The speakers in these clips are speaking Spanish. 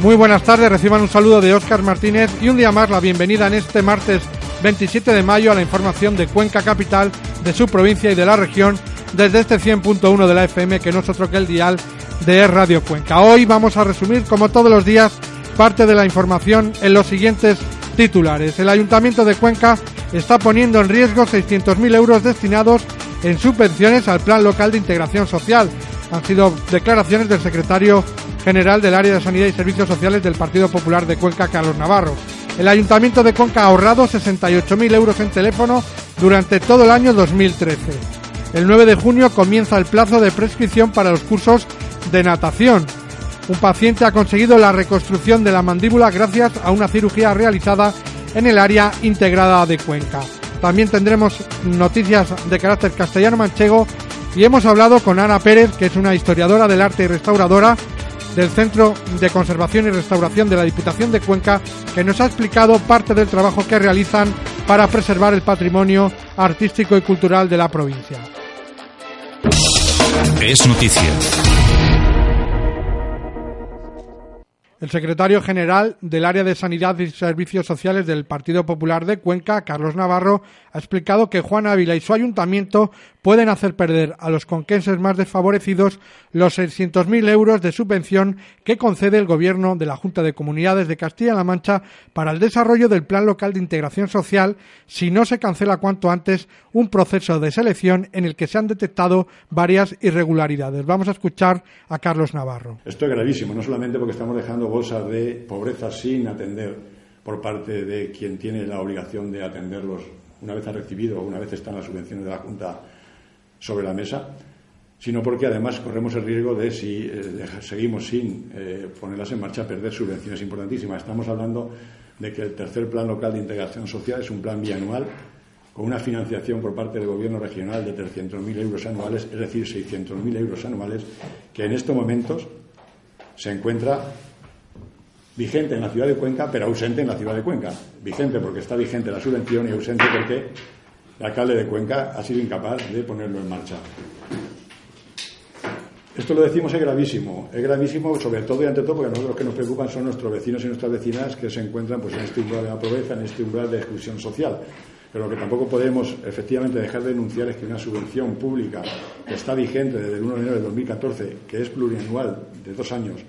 Muy buenas tardes, reciban un saludo de Óscar Martínez y un día más la bienvenida en este martes 27 de mayo a la información de Cuenca Capital, de su provincia y de la región desde este 100.1 de la FM que no es otro que el dial de Radio Cuenca. Hoy vamos a resumir, como todos los días, parte de la información en los siguientes titulares. El Ayuntamiento de Cuenca está poniendo en riesgo 600.000 euros destinados en subvenciones al Plan Local de Integración Social. Han sido declaraciones del secretario general del área de Sanidad y Servicios Sociales del Partido Popular de Cuenca, Carlos Navarro. El Ayuntamiento de Cuenca ha ahorrado 68.000 euros en teléfono durante todo el año 2013. El 9 de junio comienza el plazo de prescripción para los cursos de natación. Un paciente ha conseguido la reconstrucción de la mandíbula gracias a una cirugía realizada en el área integrada de Cuenca. También tendremos noticias de carácter castellano-manchego y hemos hablado con Ana Pérez, que es una historiadora del arte y restauradora del Centro de Conservación y Restauración de la Diputación de Cuenca, que nos ha explicado parte del trabajo que realizan para preservar el patrimonio artístico y cultural de la provincia. Es noticia. El secretario general del área de Sanidad y Servicios Sociales del Partido Popular de Cuenca, Carlos Navarro, ha explicado que Juan Ávila y su ayuntamiento pueden hacer perder a los conquenses más desfavorecidos los 600.000 euros de subvención que concede el Gobierno de la Junta de Comunidades de Castilla-La Mancha para el desarrollo del Plan Local de Integración Social si no se cancela cuanto antes un proceso de selección en el que se han detectado varias irregularidades. Vamos a escuchar a Carlos Navarro. Esto es gravísimo, no solamente porque estamos dejando bolsas de pobreza sin atender por parte de quien tiene la obligación de atenderlos una vez ha recibido o una vez están las subvenciones de la Junta sobre la mesa, sino porque además corremos el riesgo de, si eh, seguimos sin eh, ponerlas en marcha, perder subvenciones importantísimas. Estamos hablando de que el tercer plan local de integración social es un plan bianual con una financiación por parte del gobierno regional de 300.000 euros anuales, es decir, 600.000 euros anuales, que en estos momentos se encuentra vigente en la ciudad de Cuenca, pero ausente en la ciudad de Cuenca. Vigente porque está vigente la subvención y ausente porque el alcalde de Cuenca ha sido incapaz de ponerlo en marcha. Esto lo decimos es gravísimo, es gravísimo sobre todo y ante todo porque nosotros los que nos preocupan son nuestros vecinos y nuestras vecinas que se encuentran pues, en este umbral de la pobreza, en este umbral de exclusión social. Pero lo que tampoco podemos efectivamente dejar de denunciar es que una subvención pública que está vigente desde el 1 de enero de 2014, que es plurianual de dos años,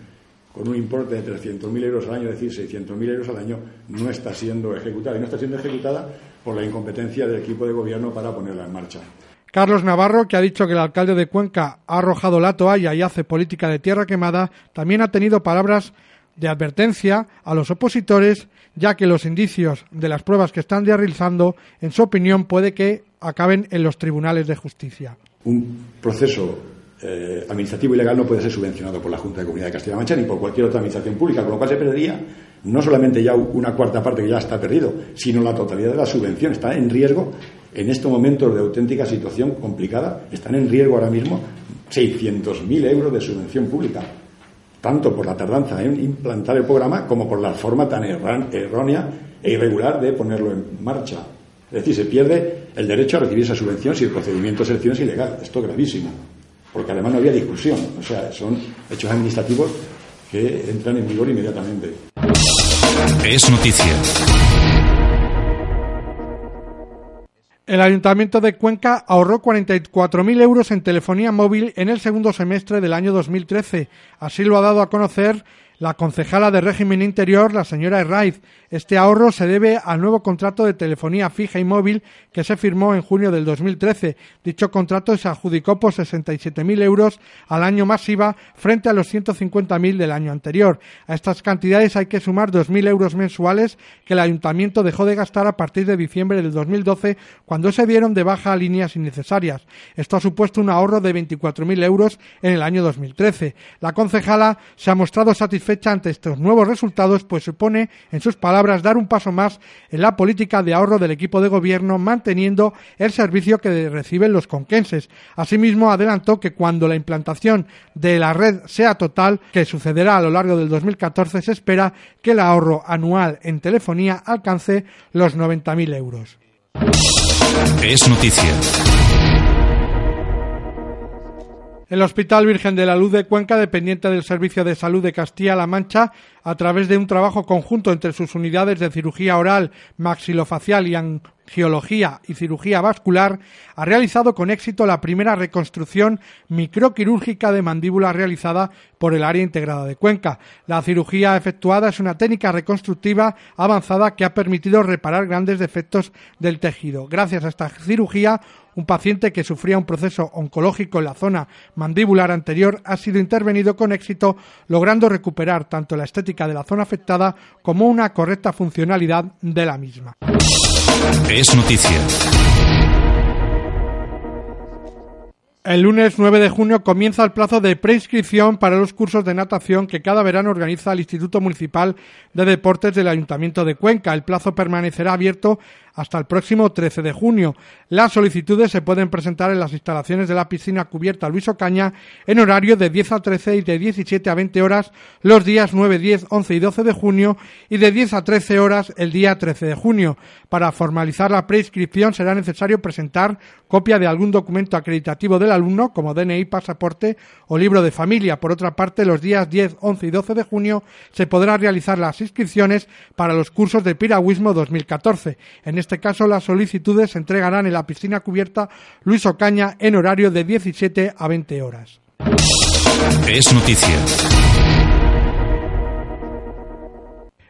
con un importe de 300.000 euros al año, es decir, 600.000 euros al año, no está siendo ejecutada. Y no está siendo ejecutada por la incompetencia del equipo de gobierno para ponerla en marcha. Carlos Navarro, que ha dicho que el alcalde de Cuenca ha arrojado la toalla y hace política de tierra quemada, también ha tenido palabras de advertencia a los opositores, ya que los indicios de las pruebas que están realizando, en su opinión, puede que acaben en los tribunales de justicia. Un proceso eh, administrativo y legal no puede ser subvencionado por la Junta de Comunidad de Castilla-La Mancha ni por cualquier otra administración pública, con lo cual se perdería no solamente ya una cuarta parte que ya está perdido, sino la totalidad de la subvención. Está en riesgo, en estos momentos de auténtica situación complicada, están en riesgo ahora mismo 600.000 euros de subvención pública, tanto por la tardanza en implantar el programa como por la forma tan errónea e irregular de ponerlo en marcha. Es decir, se pierde el derecho a recibir esa subvención si el procedimiento de selección es ilegal. Esto es gravísimo porque además no había discusión. O sea, son hechos administrativos que entran en vigor inmediatamente. Es noticia. El Ayuntamiento de Cuenca ahorró 44.000 euros en telefonía móvil en el segundo semestre del año 2013. Así lo ha dado a conocer la concejala de régimen interior, la señora Herraiz, este ahorro se debe al nuevo contrato de telefonía fija y móvil que se firmó en junio del 2013. Dicho contrato se adjudicó por 67.000 euros al año masiva frente a los 150.000 del año anterior. A estas cantidades hay que sumar 2.000 euros mensuales que el ayuntamiento dejó de gastar a partir de diciembre del 2012 cuando se dieron de baja líneas innecesarias. Esto ha supuesto un ahorro de 24.000 euros en el año 2013. La concejala se ha mostrado satisfecha fecha ante estos nuevos resultados, pues supone, en sus palabras, dar un paso más en la política de ahorro del equipo de gobierno, manteniendo el servicio que reciben los conquenses. Asimismo, adelantó que cuando la implantación de la red sea total, que sucederá a lo largo del 2014, se espera que el ahorro anual en telefonía alcance los 90.000 euros. Es noticia. El Hospital Virgen de la Luz de Cuenca, dependiente del Servicio de Salud de Castilla-La Mancha, a través de un trabajo conjunto entre sus unidades de cirugía oral, maxilofacial y angiología y cirugía vascular, ha realizado con éxito la primera reconstrucción microquirúrgica de mandíbula realizada por el área integrada de Cuenca. La cirugía efectuada es una técnica reconstructiva avanzada que ha permitido reparar grandes defectos del tejido. Gracias a esta cirugía, un paciente que sufría un proceso oncológico en la zona mandibular anterior ha sido intervenido con éxito, logrando recuperar tanto la estética de la zona afectada como una correcta funcionalidad de la misma. Es noticia. El lunes 9 de junio comienza el plazo de preinscripción para los cursos de natación que cada verano organiza el Instituto Municipal de Deportes del Ayuntamiento de Cuenca. El plazo permanecerá abierto hasta el próximo 13 de junio. Las solicitudes se pueden presentar en las instalaciones de la piscina cubierta Luis Ocaña en horario de 10 a 13 y de 17 a 20 horas los días 9, 10, 11 y 12 de junio y de 10 a 13 horas el día 13 de junio. Para formalizar la preinscripción será necesario presentar copia de algún documento acreditativo del alumno como DNI, pasaporte o libro de familia. Por otra parte, los días 10, 11 y 12 de junio se podrán realizar las inscripciones para los cursos de piragüismo 2014. En este caso, las solicitudes se entregarán en la piscina cubierta Luis Ocaña en horario de 17 a 20 horas. Es noticia.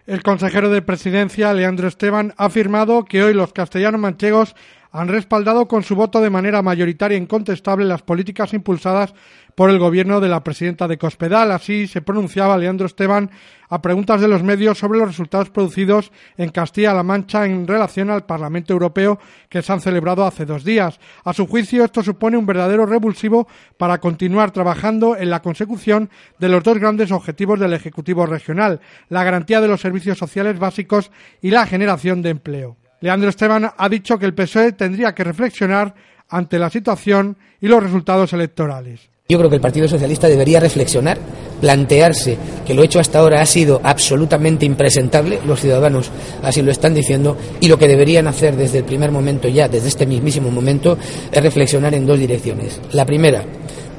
El consejero de presidencia, Leandro Esteban, ha afirmado que hoy los castellanos manchegos han respaldado con su voto de manera mayoritaria e incontestable las políticas impulsadas por el gobierno de la presidenta de Cospedal. Así se pronunciaba Leandro Esteban a preguntas de los medios sobre los resultados producidos en Castilla-La Mancha en relación al Parlamento Europeo que se han celebrado hace dos días. A su juicio, esto supone un verdadero revulsivo para continuar trabajando en la consecución de los dos grandes objetivos del Ejecutivo regional, la garantía de los servicios sociales básicos y la generación de empleo. Leandro Esteban ha dicho que el PSOE tendría que reflexionar ante la situación y los resultados electorales. Yo creo que el Partido Socialista debería reflexionar, plantearse que lo hecho hasta ahora ha sido absolutamente impresentable, los ciudadanos así lo están diciendo, y lo que deberían hacer desde el primer momento ya, desde este mismísimo momento, es reflexionar en dos direcciones. La primera,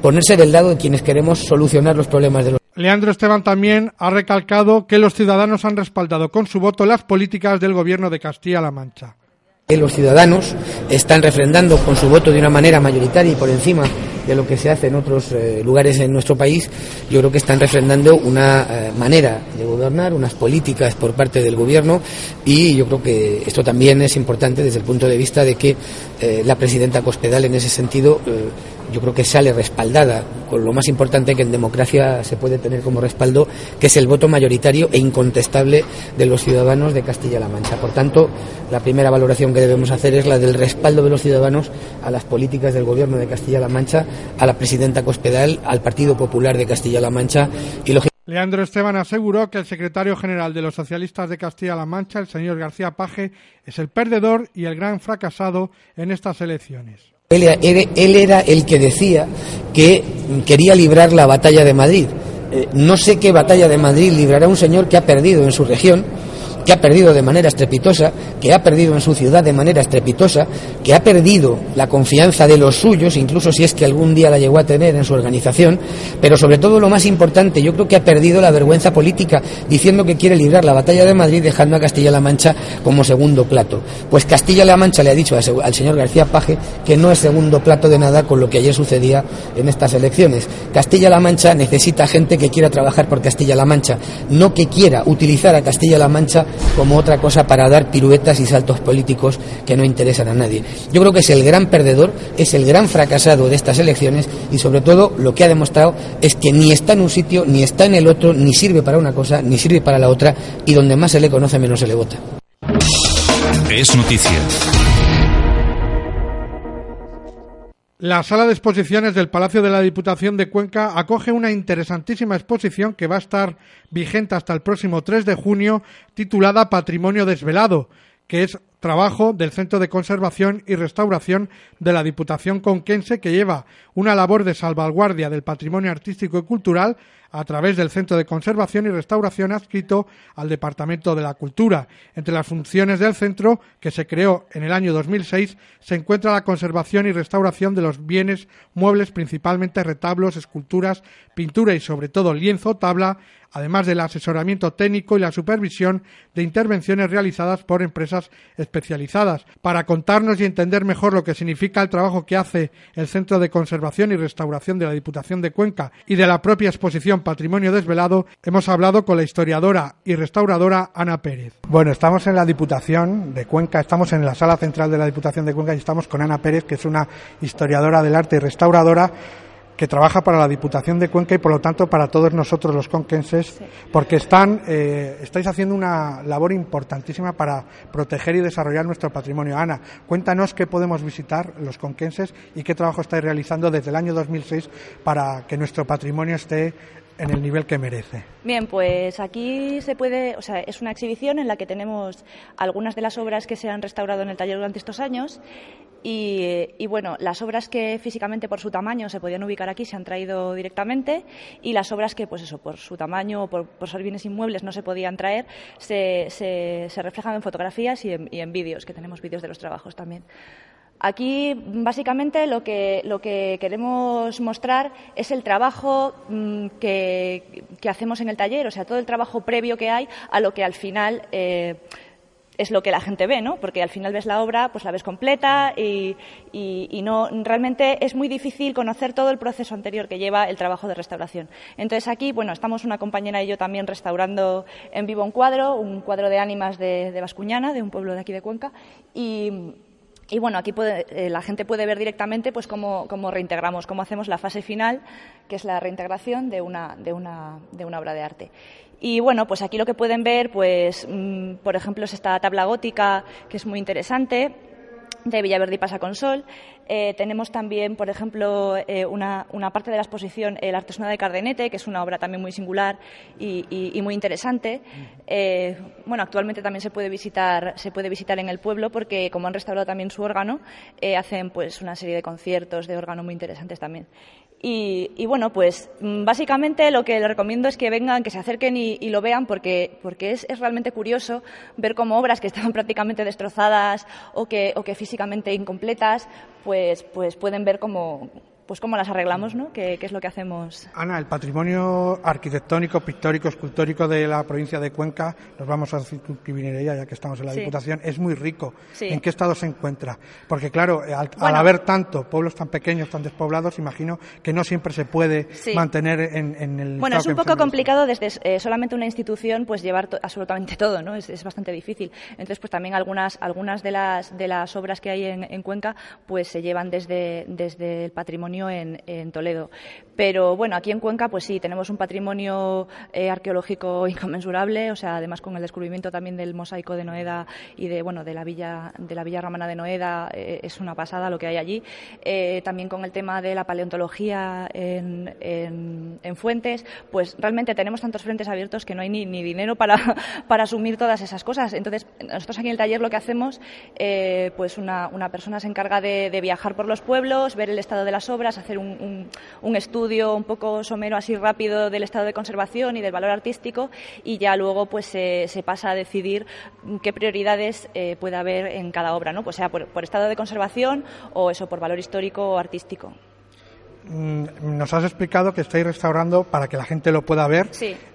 ponerse del lado de quienes queremos solucionar los problemas de los Leandro Esteban también ha recalcado que los ciudadanos han respaldado con su voto las políticas del gobierno de Castilla-La Mancha. Los ciudadanos están refrendando con su voto de una manera mayoritaria y por encima de lo que se hace en otros eh, lugares en nuestro país, yo creo que están refrendando una eh, manera de gobernar, unas políticas por parte del gobierno y yo creo que esto también es importante desde el punto de vista de que eh, la presidenta Cospedal en ese sentido yo creo que sale respaldada con lo más importante que en democracia se puede tener como respaldo, que es el voto mayoritario e incontestable de los ciudadanos de Castilla-La Mancha. Por tanto, la primera valoración que debemos hacer es la del respaldo de los ciudadanos a las políticas del Gobierno de Castilla-La Mancha, a la presidenta Cospedal, al Partido Popular de Castilla-La Mancha y Leandro Esteban aseguró que el secretario general de los socialistas de Castilla-La Mancha, el señor García Paje, es el perdedor y el gran fracasado en estas elecciones. Él, era el que decía que quería librar la batalla de Madrid. Eh, no sé qué batalla de Madrid librará un señor que ha perdido en su región que ha perdido de manera estrepitosa, que ha perdido en su ciudad de manera estrepitosa, que ha perdido la confianza de los suyos, incluso si es que algún día la llegó a tener en su organización, pero sobre todo lo más importante, yo creo que ha perdido la vergüenza política, diciendo que quiere librar la batalla de Madrid dejando a Castilla-La Mancha como segundo plato. Pues Castilla-La Mancha le ha dicho al señor García Paje que no es segundo plato de nada con lo que ayer sucedía en estas elecciones. Castilla-La Mancha necesita gente que quiera trabajar por Castilla-La Mancha, no que quiera utilizar a Castilla-La Mancha como otra cosa para dar piruetas y saltos políticos que no interesan a nadie. Yo creo que es el gran perdedor, es el gran fracasado de estas elecciones y sobre todo lo que ha demostrado es que ni está en un sitio, ni está en el otro, ni sirve para una cosa, ni sirve para la otra y donde más se le conoce menos se le vota. Es noticia. La sala de exposiciones del Palacio de la Diputación de Cuenca acoge una interesantísima exposición que va a estar vigente hasta el próximo 3 de junio titulada Patrimonio Desvelado, que es trabajo del Centro de Conservación y Restauración de la Diputación Conquense que lleva una labor de salvaguardia del patrimonio artístico y cultural a través del Centro de Conservación y Restauración adscrito al Departamento de la Cultura. Entre las funciones del centro, que se creó en el año 2006, se encuentra la conservación y restauración de los bienes muebles, principalmente retablos, esculturas, pintura y sobre todo lienzo o tabla, además del asesoramiento técnico y la supervisión de intervenciones realizadas por empresas especializadas. Para contarnos y entender mejor lo que significa el trabajo que hace el Centro de Conservación y Restauración de la Diputación de Cuenca y de la propia exposición Patrimonio Desvelado, hemos hablado con la historiadora y restauradora Ana Pérez. Bueno, estamos en la Diputación de Cuenca, estamos en la sala central de la Diputación de Cuenca y estamos con Ana Pérez, que es una historiadora del arte y restauradora que trabaja para la Diputación de Cuenca y por lo tanto para todos nosotros los conquenses, porque están, eh, estáis haciendo una labor importantísima para proteger y desarrollar nuestro patrimonio. Ana, cuéntanos qué podemos visitar los conquenses y qué trabajo estáis realizando desde el año 2006 para que nuestro patrimonio esté en el nivel que merece. Bien, pues aquí se puede, o sea, es una exhibición en la que tenemos algunas de las obras que se han restaurado en el taller durante estos años y, bueno, las obras que físicamente por su tamaño se podían ubicar aquí se han traído directamente y las obras que, pues eso, por su tamaño o por, ser bienes inmuebles no se podían traer, se, se, reflejan en fotografías y en, y en vídeos, que tenemos vídeos de los trabajos también. Aquí, básicamente, lo que, lo que queremos mostrar es el trabajo mm, que, hacemos en el taller, o sea, todo el trabajo previo que hay a lo que al final eh, es lo que la gente ve, ¿no? Porque al final ves la obra, pues la ves completa y, no realmente es muy difícil conocer todo el proceso anterior que lleva el trabajo de restauración. Entonces aquí, bueno, estamos una compañera y yo también restaurando en vivo un cuadro, un cuadro de ánimas de, de Bascuñana, de un pueblo de aquí de Cuenca, y y bueno, aquí eh, la gente puede ver directamente pues cómo, reintegramos, cómo hacemos la fase final, que es la reintegración de una, obra de arte. Y bueno, pues aquí lo que pueden ver, pues, mm, por ejemplo, es esta tabla gótica que es muy interesante de Villaverde y Pasaconsol. Eh, tenemos también, por ejemplo, eh, una, parte de la exposición El Artesano de Cardenete, que es una obra también muy singular y, muy interesante. Eh, bueno, actualmente también se puede visitar, se puede visitar en el pueblo porque como han restaurado también su órgano, hacen pues una serie de conciertos de órgano muy interesantes también. Y, bueno, pues mm, básicamente lo que les recomiendo es que vengan, que se acerquen y, lo vean porque, porque es, es, realmente curioso ver cómo obras que estaban prácticamente destrozadas o que, o que físicamente incompletas, pues, pues pueden ver cómo, pues cómo las arreglamos, ¿no? ¿Qué, es lo que hacemos? Ana, el patrimonio arquitectónico, pictórico, escultórico de la provincia de Cuenca, nos vamos a circunscribir ella ya que estamos en la Diputación, es muy rico. ¿En qué estado se encuentra? Porque claro, al, haber tanto pueblos tan pequeños, tan despoblados, imagino que no siempre se puede mantener en, el... Bueno, es un poco complicado desde eh, solamente una institución pues llevar absolutamente todo, ¿no? Es, bastante difícil. Entonces, pues también algunas, algunas de, las, de las obras que hay en, en Cuenca pues se llevan desde, desde el patrimonio en, Toledo. Pero bueno, aquí en Cuenca, pues sí, tenemos un patrimonio eh, arqueológico inconmensurable, o sea, además con el descubrimiento también del mosaico de Noeda y de bueno de la villa de la villa romana de Noeda eh, es una pasada lo que hay allí. Eh, también con el tema de la paleontología en, en, fuentes, pues realmente tenemos tantos frentes abiertos que no hay ni, ni dinero para, para asumir todas esas cosas. Entonces, nosotros aquí en el taller lo que hacemos, pues una, una persona se encarga de viajar por los pueblos, ver el estado de las obras, hacer un, estudio un poco somero así rápido del estado de conservación y del valor artístico y ya luego pues se, pasa a decidir qué prioridades eh, puede haber en cada obra, ¿no? Pues sea por estado de conservación o eso por valor histórico o artístico. Mm, nos has explicado que estáis restaurando, para que la gente lo pueda ver,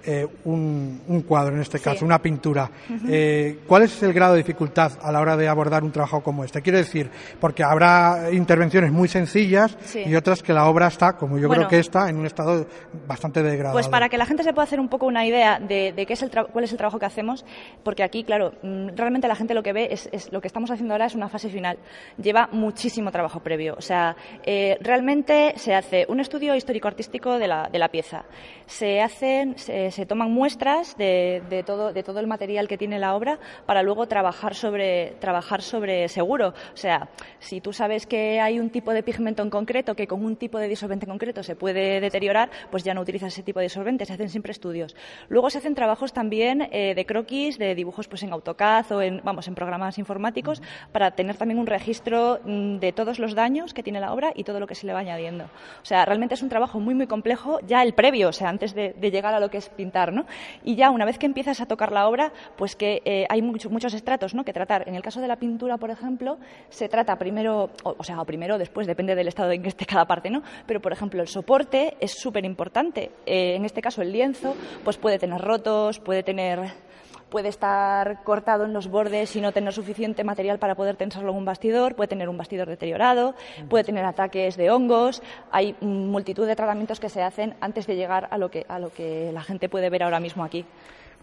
eh, un, cuadro, en este caso, una pintura. Eh, ¿Cuál es el grado de dificultad a la hora de abordar un trabajo como este? Quiero decir, porque habrá intervenciones muy sencillas y otras que la obra está, como yo creo que está, en un estado bastante degradado. Pues para que la gente se pueda hacer un poco una idea de, qué es el cuál es el trabajo que hacemos, porque aquí, claro, mm, realmente la gente lo que ve es, lo que estamos haciendo ahora es una fase final. Lleva muchísimo trabajo previo. O sea, eh, realmente se hace un estudio histórico-artístico de la, de la, pieza. Se hacen, se, toman muestras de, de, todo, de todo el material que tiene la obra para luego trabajar sobre, trabajar sobre seguro. O sea, si tú sabes que hay un tipo de pigmento en concreto que con un tipo de disolvente en concreto se puede deteriorar, pues ya no utilizas ese tipo de disolvente. Se hacen siempre estudios. Luego se hacen trabajos también eh, de croquis, de dibujos pues en AutoCAD o en, vamos, en programas informáticos para tener también un registro mm, de todos los daños que tiene la obra y todo lo que se le va añadiendo. O sea, realmente es un trabajo muy, muy complejo, ya el previo, o sea, antes de, llegar a lo que es pintar, ¿no? Y ya una vez que empiezas a tocar la obra, pues que eh, hay muchos estratos, ¿no? Que tratar. En el caso de la pintura, por ejemplo, se trata primero, o, sea, o primero, después, depende del estado en que esté cada parte, ¿no? Pero, por ejemplo, el soporte es súper importante. Eh, en este caso, el lienzo, pues puede tener rotos, puede tener puede estar cortado en los bordes y no tener suficiente material para poder tensarlo en un bastidor, puede tener un bastidor deteriorado, puede tener ataques de hongos. Hay multitud de tratamientos que se hacen antes de llegar a lo que, a lo que la gente puede ver ahora mismo aquí.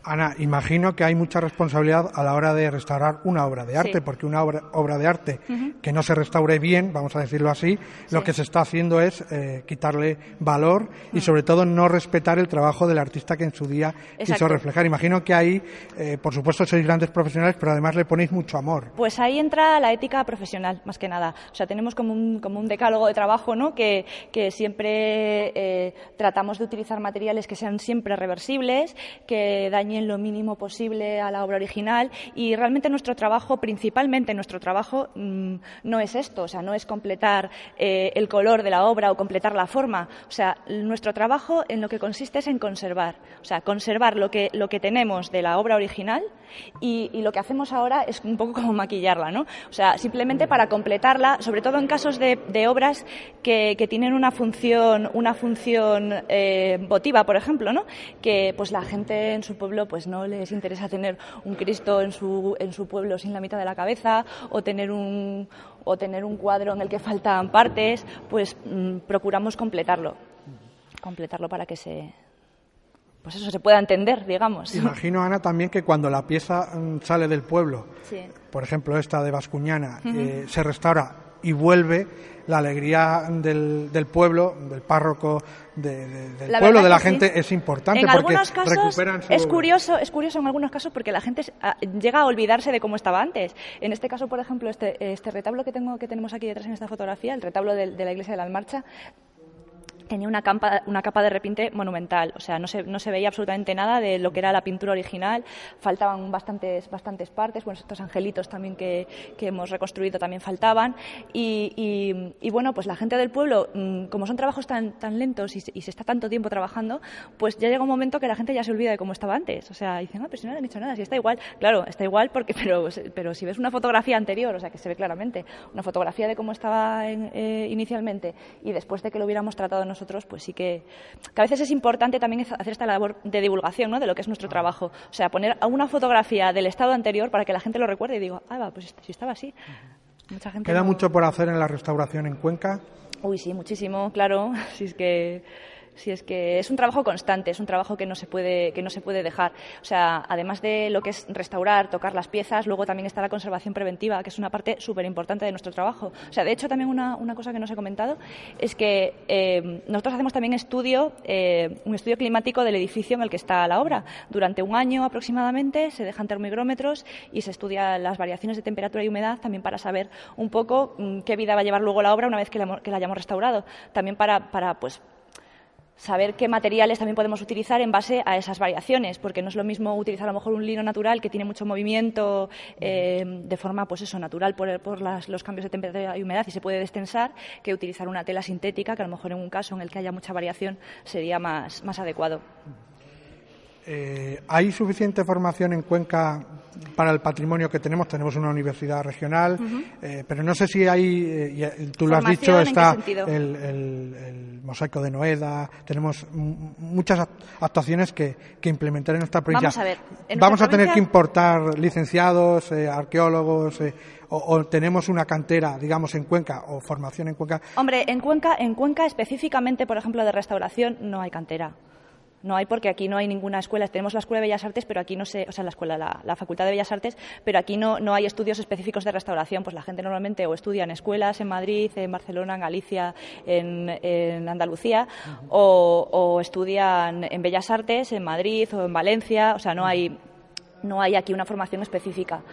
Ana, imagino que hay mucha responsabilidad a la hora de restaurar una obra de arte, porque una obra, obra de arte que no se restaure bien, vamos a decirlo así, lo que se está haciendo es eh, quitarle valor y sobre todo no respetar el trabajo del artista que en su día quiso reflejar. Imagino que ahí, eh, por supuesto, sois grandes profesionales, pero además le ponéis mucho amor. Pues ahí entra la ética profesional, más que nada. O sea, tenemos como un, como un decálogo de trabajo, ¿no? Que, que siempre eh, tratamos de utilizar materiales que sean siempre reversibles, que dañen en lo mínimo posible a la obra original y realmente nuestro trabajo, principalmente nuestro trabajo, mm, no es esto, o sea, no es completar eh, el color de la obra o completar la forma, o sea, nuestro trabajo en lo que consiste es en conservar, o sea, conservar lo que, lo que tenemos de la obra original y, lo que hacemos ahora es un poco como maquillarla, ¿no? O sea, simplemente para completarla, sobre todo en casos de, obras que, tienen una función, una función eh, votiva, por ejemplo, ¿no? Que pues la gente en su pueblo pues no les interesa tener un Cristo en su, en su pueblo sin la mitad de la cabeza o tener un, o tener un cuadro en el que faltan partes, pues mm, procuramos completarlo, completarlo para que se, pues eso se pueda entender, digamos. Imagino, Ana, también que cuando la pieza mm, sale del pueblo, por ejemplo esta de Vascuñana, eh, se restaura y vuelve, la alegría del, del pueblo, del párroco, del pueblo, de la gente es importante en porque algunos casos es curioso, es curioso en algunos casos porque la gente ah, llega a olvidarse de cómo estaba antes. En este caso, por ejemplo, este, este retablo que tengo que tenemos aquí detrás en esta fotografía, el retablo de, de la iglesia de la Almarcha, tenía una capa, una capa de repinte monumental, o sea, no se, no se veía absolutamente nada de lo que era la pintura original, faltaban bastantes, bastantes partes, bueno, estos angelitos también que, que hemos reconstruido también faltaban, y, y, bueno, pues la gente del pueblo, mm, como son trabajos tan, tan lentos y y se, está tanto tiempo trabajando, pues ya llega un momento que la gente ya se olvida de cómo estaba antes, o sea, dicen, ah, pero si no le han hecho nada, si está igual, claro, está igual porque, pero, pero si ves una fotografía anterior, o sea, que se ve claramente, una fotografía de cómo estaba eh, inicialmente y después de que lo hubiéramos tratado nosotros, pues sí que, a veces es importante también hacer esta labor de divulgación ¿no? de lo que es nuestro trabajo. O sea, poner una fotografía del estado anterior para que la gente lo recuerde y diga, ah, va, pues si estaba así. Mucha gente ¿Queda mucho por hacer en la restauración en Cuenca? Uy, sí, muchísimo, claro. Si es que si es que es un trabajo constante, es un trabajo que no se puede, que no se puede dejar. O sea, además de lo que es restaurar, tocar las piezas, luego también está la conservación preventiva, que es una parte súper importante de nuestro trabajo. O sea, de hecho, también una, una cosa que no os he comentado es que eh, nosotros hacemos también estudio, eh, un estudio climático del edificio en el que está la obra. Durante un año aproximadamente se dejan termogrómetros y se estudian las variaciones de temperatura y humedad también para saber un poco mm, qué vida va a llevar luego la obra una vez que la, que la hayamos restaurado. También para, para pues, saber qué materiales también podemos utilizar en base a esas variaciones, porque no es lo mismo utilizar a lo mejor un lino natural que tiene mucho movimiento eh, de forma, pues eso, natural por, por los cambios de temperatura y humedad y se puede destensar, que utilizar una tela sintética, que a lo mejor en un caso en el que haya mucha variación sería más, más adecuado. Eh, ¿Hay suficiente formación en Cuenca para el patrimonio que tenemos? Tenemos una universidad regional, eh, pero no sé si hay, eh, tú lo has dicho, está el, mosaico de Noeda, tenemos muchas actuaciones que, implementar en nuestra provincia. Vamos a ver. Vamos a tener que importar licenciados, arqueólogos, o, o, tenemos una cantera, digamos, en Cuenca o formación en Cuenca. Hombre, en Cuenca, en Cuenca específicamente, por ejemplo, de restauración, no hay cantera. No hay porque aquí no hay ninguna escuela. Tenemos la Escuela de Bellas Artes, pero aquí no se, o sea, la escuela, la, Facultad de Bellas Artes, pero aquí no, no hay estudios específicos de restauración. Pues la gente normalmente o estudia en escuelas en Madrid, en Barcelona, en Galicia, en, Andalucía, o, o estudian en Bellas Artes, en Madrid o en Valencia. O sea, no hay no hay aquí una formación específica.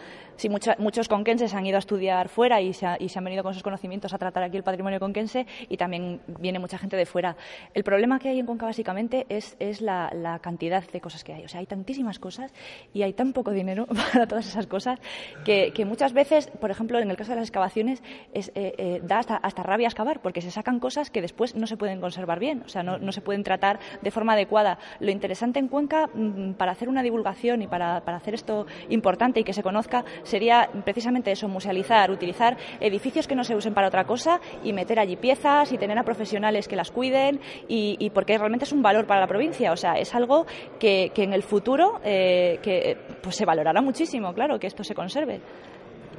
Sí, muchos conquenses han ido a estudiar fuera y se, han venido con sus conocimientos a tratar aquí el patrimonio conquense y también viene mucha gente de fuera. El problema que hay en Cuenca básicamente es, la, cantidad de cosas que hay. O sea, hay tantísimas cosas y hay tan poco dinero para todas esas cosas que, muchas veces, por ejemplo, en el caso de las excavaciones, es, eh, eh, da hasta, hasta, rabia excavar porque se sacan cosas que después no se pueden conservar bien, o sea, no, se pueden tratar de forma adecuada. Lo interesante en Cuenca, mm, para hacer una divulgación y para hacer esto importante y que se conozca, sería precisamente eso, musealizar, utilizar edificios que no se usen para otra cosa y meter allí piezas y tener a profesionales que las cuiden y, porque realmente es un valor para la provincia, o sea, es algo que, en el futuro eh, que, pues se valorará muchísimo, claro, que esto se conserve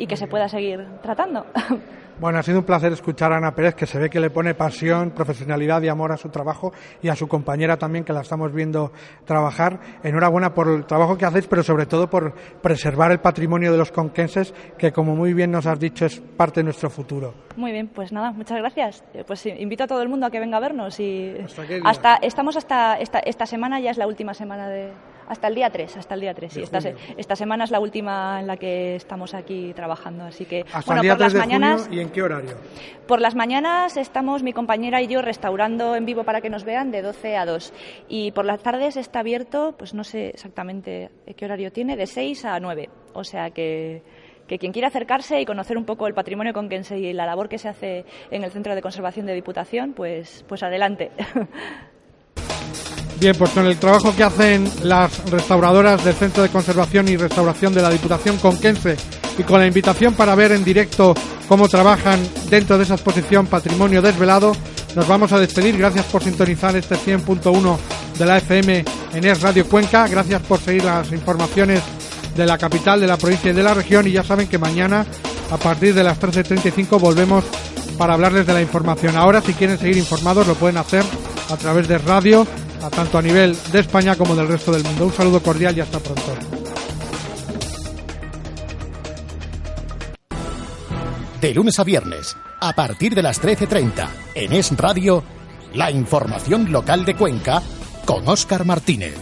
y que se pueda seguir tratando. Bueno, ha sido un placer escuchar a Ana Pérez, que se ve que le pone pasión, profesionalidad y amor a su trabajo y a su compañera también, que la estamos viendo trabajar. Enhorabuena por el trabajo que hacéis, pero sobre todo por preservar el patrimonio de los conquenses, que como muy bien nos has dicho es parte de nuestro futuro. Muy bien, pues nada, muchas gracias. Pues invito a todo el mundo a que venga a vernos y hasta, estamos hasta esta, esta semana ya es la última semana de, hasta el día 3, hasta el día 3. Sí, esta, esta, semana es la última en la que estamos aquí trabajando, así que hasta el día por las mañanas y en qué horario? Por las mañanas estamos mi compañera y yo restaurando en vivo para que nos vean de 12 a 2 y por las tardes está abierto, pues no sé exactamente qué horario tiene, de 6 a 9. O sea que que quien quiera acercarse y conocer un poco el patrimonio conquense y la labor que se hace en el Centro de Conservación de Diputación, pues, pues adelante. Bien, pues con el trabajo que hacen las restauradoras del Centro de Conservación y Restauración de la Diputación Conquense y con la invitación para ver en directo cómo trabajan dentro de esa exposición Patrimonio Desvelado, nos vamos a despedir. Gracias por sintonizar este 100.1 de la FM en Es Radio Cuenca. Gracias por seguir las informaciones de la capital, de la provincia y de la región. Y ya saben que mañana, a partir de las 13.35, volvemos para hablarles de la información. Ahora, si quieren seguir informados, lo pueden hacer a través de radio a tanto a nivel de España como del resto del mundo. Un saludo cordial y hasta pronto. De lunes a viernes, a partir de las 13.30, en Es Radio, la información local de Cuenca con Óscar Martínez.